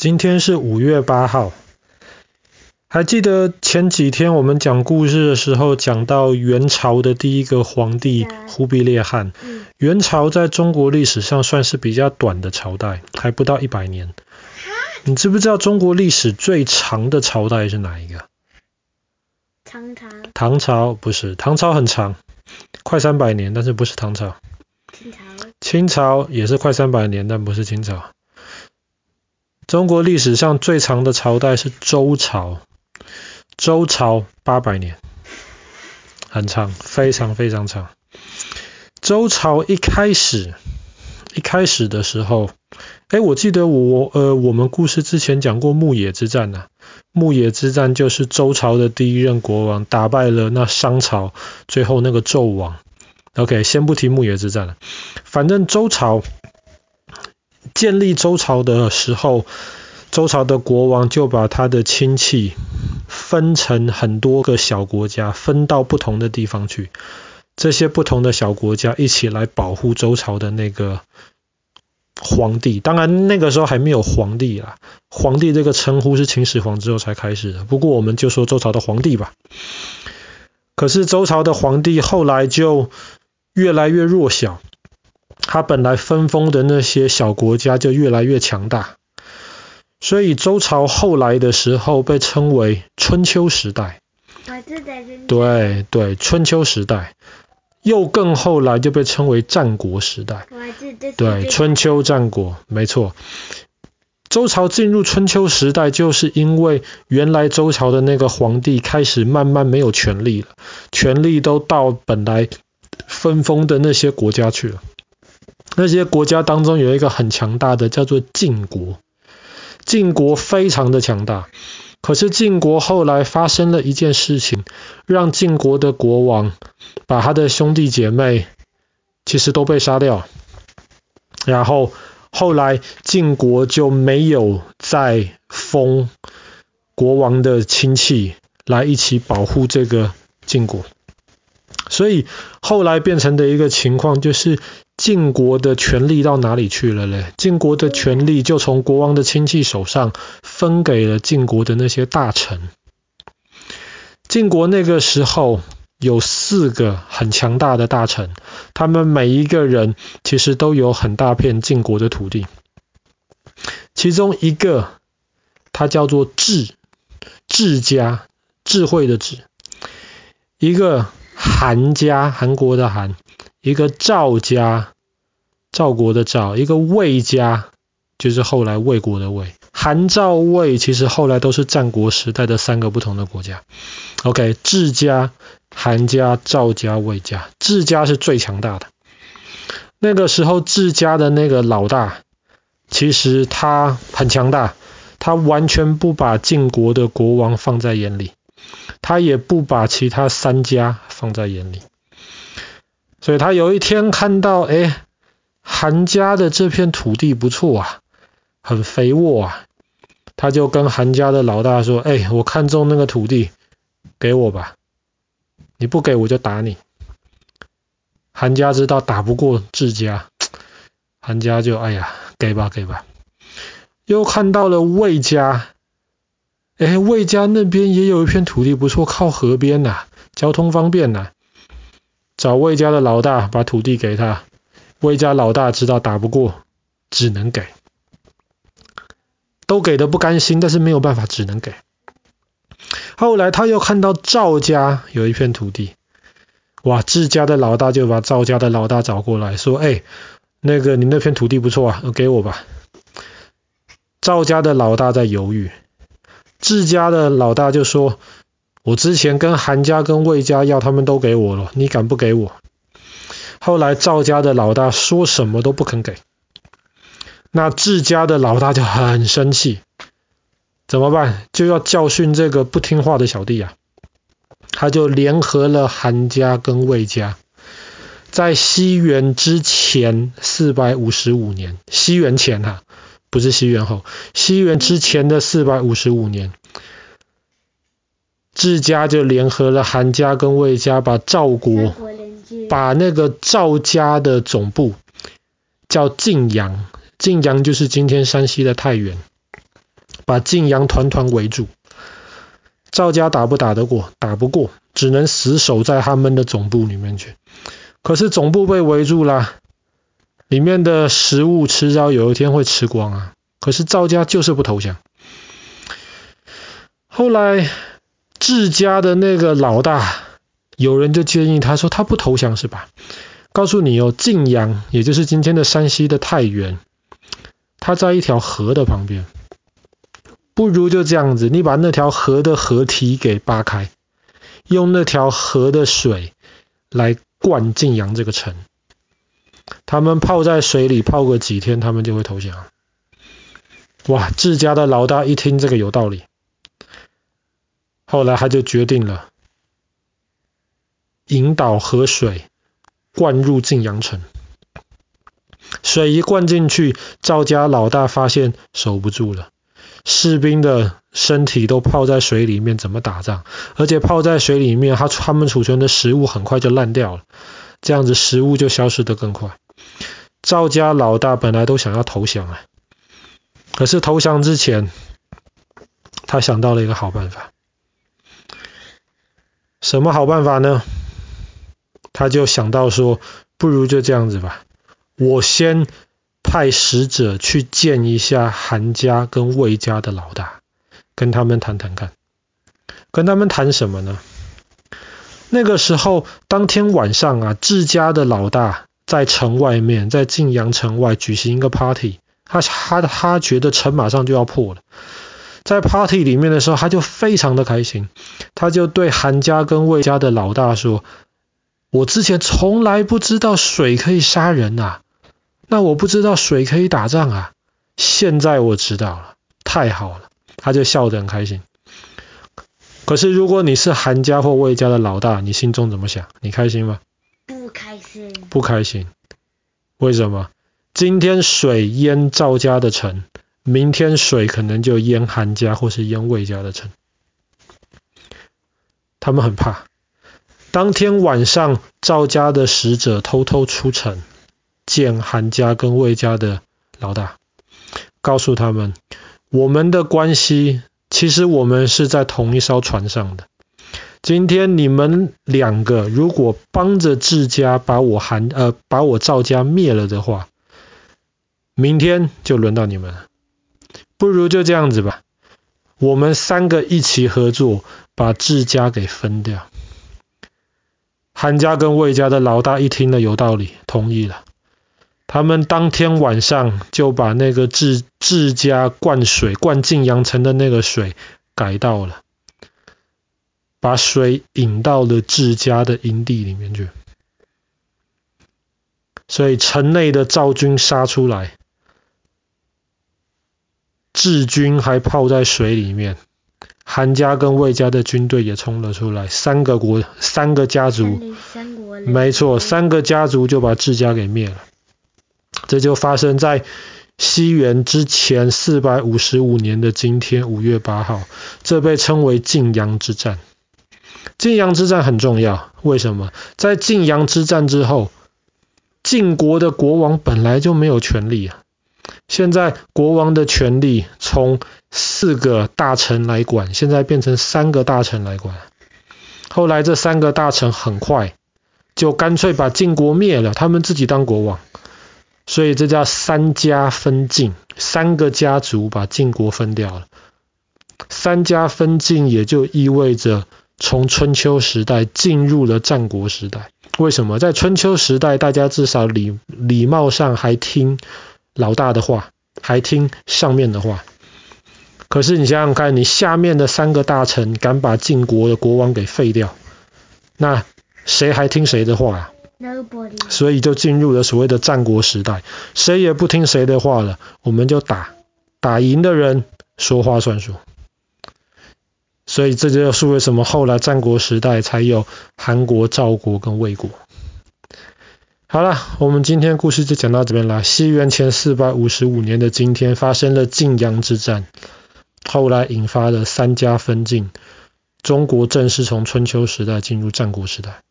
今天是五月八号。还记得前几天我们讲故事的时候，讲到元朝的第一个皇帝忽必烈汗。元朝在中国历史上算是比较短的朝代，还不到一百年。你知不知道中国历史最长的朝代是哪一个？唐朝。唐朝不是，唐朝很长，快三百年，但是不是唐朝。清朝。清朝也是快三百年，但不是清朝。中国历史上最长的朝代是周朝，周朝八百年，很长，非常非常长。周朝一开始，一开始的时候，哎，我记得我呃，我们故事之前讲过牧野之战呢、啊。牧野之战就是周朝的第一任国王打败了那商朝，最后那个纣王。OK，先不提牧野之战了，反正周朝。建立周朝的时候，周朝的国王就把他的亲戚分成很多个小国家，分到不同的地方去。这些不同的小国家一起来保护周朝的那个皇帝。当然那个时候还没有皇帝啦，皇帝这个称呼是秦始皇之后才开始的。不过我们就说周朝的皇帝吧。可是周朝的皇帝后来就越来越弱小。他本来分封的那些小国家就越来越强大，所以周朝后来的时候被称为春秋时代。对对，春秋时代，又更后来就被称为战国时代。对，春秋战国，没错。周朝进入春秋时代，就是因为原来周朝的那个皇帝开始慢慢没有权力了，权力都到本来分封的那些国家去了。那些国家当中有一个很强大的，叫做晋国。晋国非常的强大，可是晋国后来发生了一件事情，让晋国的国王把他的兄弟姐妹其实都被杀掉。然后后来晋国就没有再封国王的亲戚来一起保护这个晋国，所以后来变成的一个情况就是。晋国的权力到哪里去了嘞？晋国的权力就从国王的亲戚手上分给了晋国的那些大臣。晋国那个时候有四个很强大的大臣，他们每一个人其实都有很大片晋国的土地。其中一个他叫做智，智家，智慧的智；一个韩家，韩国的韩。一个赵家，赵国的赵；一个魏家，就是后来魏国的魏。韩赵魏其实后来都是战国时代的三个不同的国家。OK，智家、韩家、赵家、魏家，智家是最强大的。那个时候，智家的那个老大，其实他很强大，他完全不把晋国的国王放在眼里，他也不把其他三家放在眼里。所以他有一天看到，哎，韩家的这片土地不错啊，很肥沃啊，他就跟韩家的老大说，哎，我看中那个土地，给我吧，你不给我就打你。韩家知道打不过自家，韩家就哎呀，给吧给吧。又看到了魏家，哎，魏家那边也有一片土地不错，靠河边呐，交通方便呐。找魏家的老大把土地给他，魏家老大知道打不过，只能给，都给的不甘心，但是没有办法，只能给。后来他又看到赵家有一片土地，哇，智家的老大就把赵家的老大找过来说：“哎，那个你那片土地不错啊，给我吧。”赵家的老大在犹豫，自家的老大就说。我之前跟韩家跟魏家要，他们都给我了，你敢不给我？后来赵家的老大说什么都不肯给，那自家的老大就很生气，怎么办？就要教训这个不听话的小弟啊！他就联合了韩家跟魏家，在西元之前四百五十五年，西元前哈、啊，不是西元后，西元之前的四百五十五年。智家就联合了韩家跟魏家，把赵国，把那个赵家的总部叫晋阳，晋阳就是今天山西的太原，把晋阳团团围住。赵家打不打得过？打不过，只能死守在他们的总部里面去。可是总部被围住了，里面的食物迟早有一天会吃光啊。可是赵家就是不投降。后来智家的那个老大，有人就建议他说：“他不投降是吧？告诉你哦，晋阳，也就是今天的山西的太原，它在一条河的旁边。不如就这样子，你把那条河的河堤给扒开，用那条河的水来灌晋阳这个城。他们泡在水里泡个几天，他们就会投降。”哇！自家的老大一听这个有道理，后来他就决定了，引导河水灌入晋阳城。水一灌进去，赵家老大发现守不住了，士兵的身体都泡在水里面，怎么打仗？而且泡在水里面，他他们储存的食物很快就烂掉了，这样子食物就消失得更快。赵家老大本来都想要投降啊。可是投降之前，他想到了一个好办法。什么好办法呢？他就想到说，不如就这样子吧，我先派使者去见一下韩家跟魏家的老大，跟他们谈谈看。跟他们谈什么呢？那个时候，当天晚上啊，智家的老大在城外面，在晋阳城外举行一个 party。他他他觉得城马上就要破了，在 party 里面的时候，他就非常的开心，他就对韩家跟魏家的老大说：“我之前从来不知道水可以杀人啊，那我不知道水可以打仗啊，现在我知道了，太好了。”他就笑得很开心。可是如果你是韩家或魏家的老大，你心中怎么想？你开心吗？不开心。不开心。为什么？今天水淹赵家的城，明天水可能就淹韩家或是淹魏家的城。他们很怕。当天晚上，赵家的使者偷偷出城，见韩家跟魏家的老大，告诉他们，我们的关系其实我们是在同一艘船上的。今天你们两个如果帮着智家把我韩呃把我赵家灭了的话，明天就轮到你们了，不如就这样子吧，我们三个一起合作，把智家给分掉。韩家跟魏家的老大一听了有道理，同意了。他们当天晚上就把那个智智家灌水灌晋阳城的那个水改道了，把水引到了智家的营地里面去。所以城内的赵军杀出来。智军还泡在水里面，韩家跟魏家的军队也冲了出来，三个国三个家族，没错，三个家族就把智家给灭了。这就发生在西元之前四百五十五年的今天五月八号，这被称为晋阳之战。晋阳之战很重要，为什么？在晋阳之战之后，晋国的国王本来就没有权力啊。现在国王的权力从四个大臣来管，现在变成三个大臣来管。后来这三个大臣很快就干脆把晋国灭了，他们自己当国王。所以这叫三家分晋，三个家族把晋国分掉了。三家分晋也就意味着从春秋时代进入了战国时代。为什么？在春秋时代，大家至少礼礼貌上还听。老大的话，还听上面的话。可是你想想看，你下面的三个大臣敢把晋国的国王给废掉，那谁还听谁的话啊所以就进入了所谓的战国时代，谁也不听谁的话了，我们就打，打赢的人说话算数。所以这就是为什么后来战国时代才有韩国、赵国跟魏国。好了，我们今天故事就讲到这边了。西元前四百五十五年的今天，发生了晋阳之战，后来引发了三家分晋，中国正式从春秋时代进入战国时代。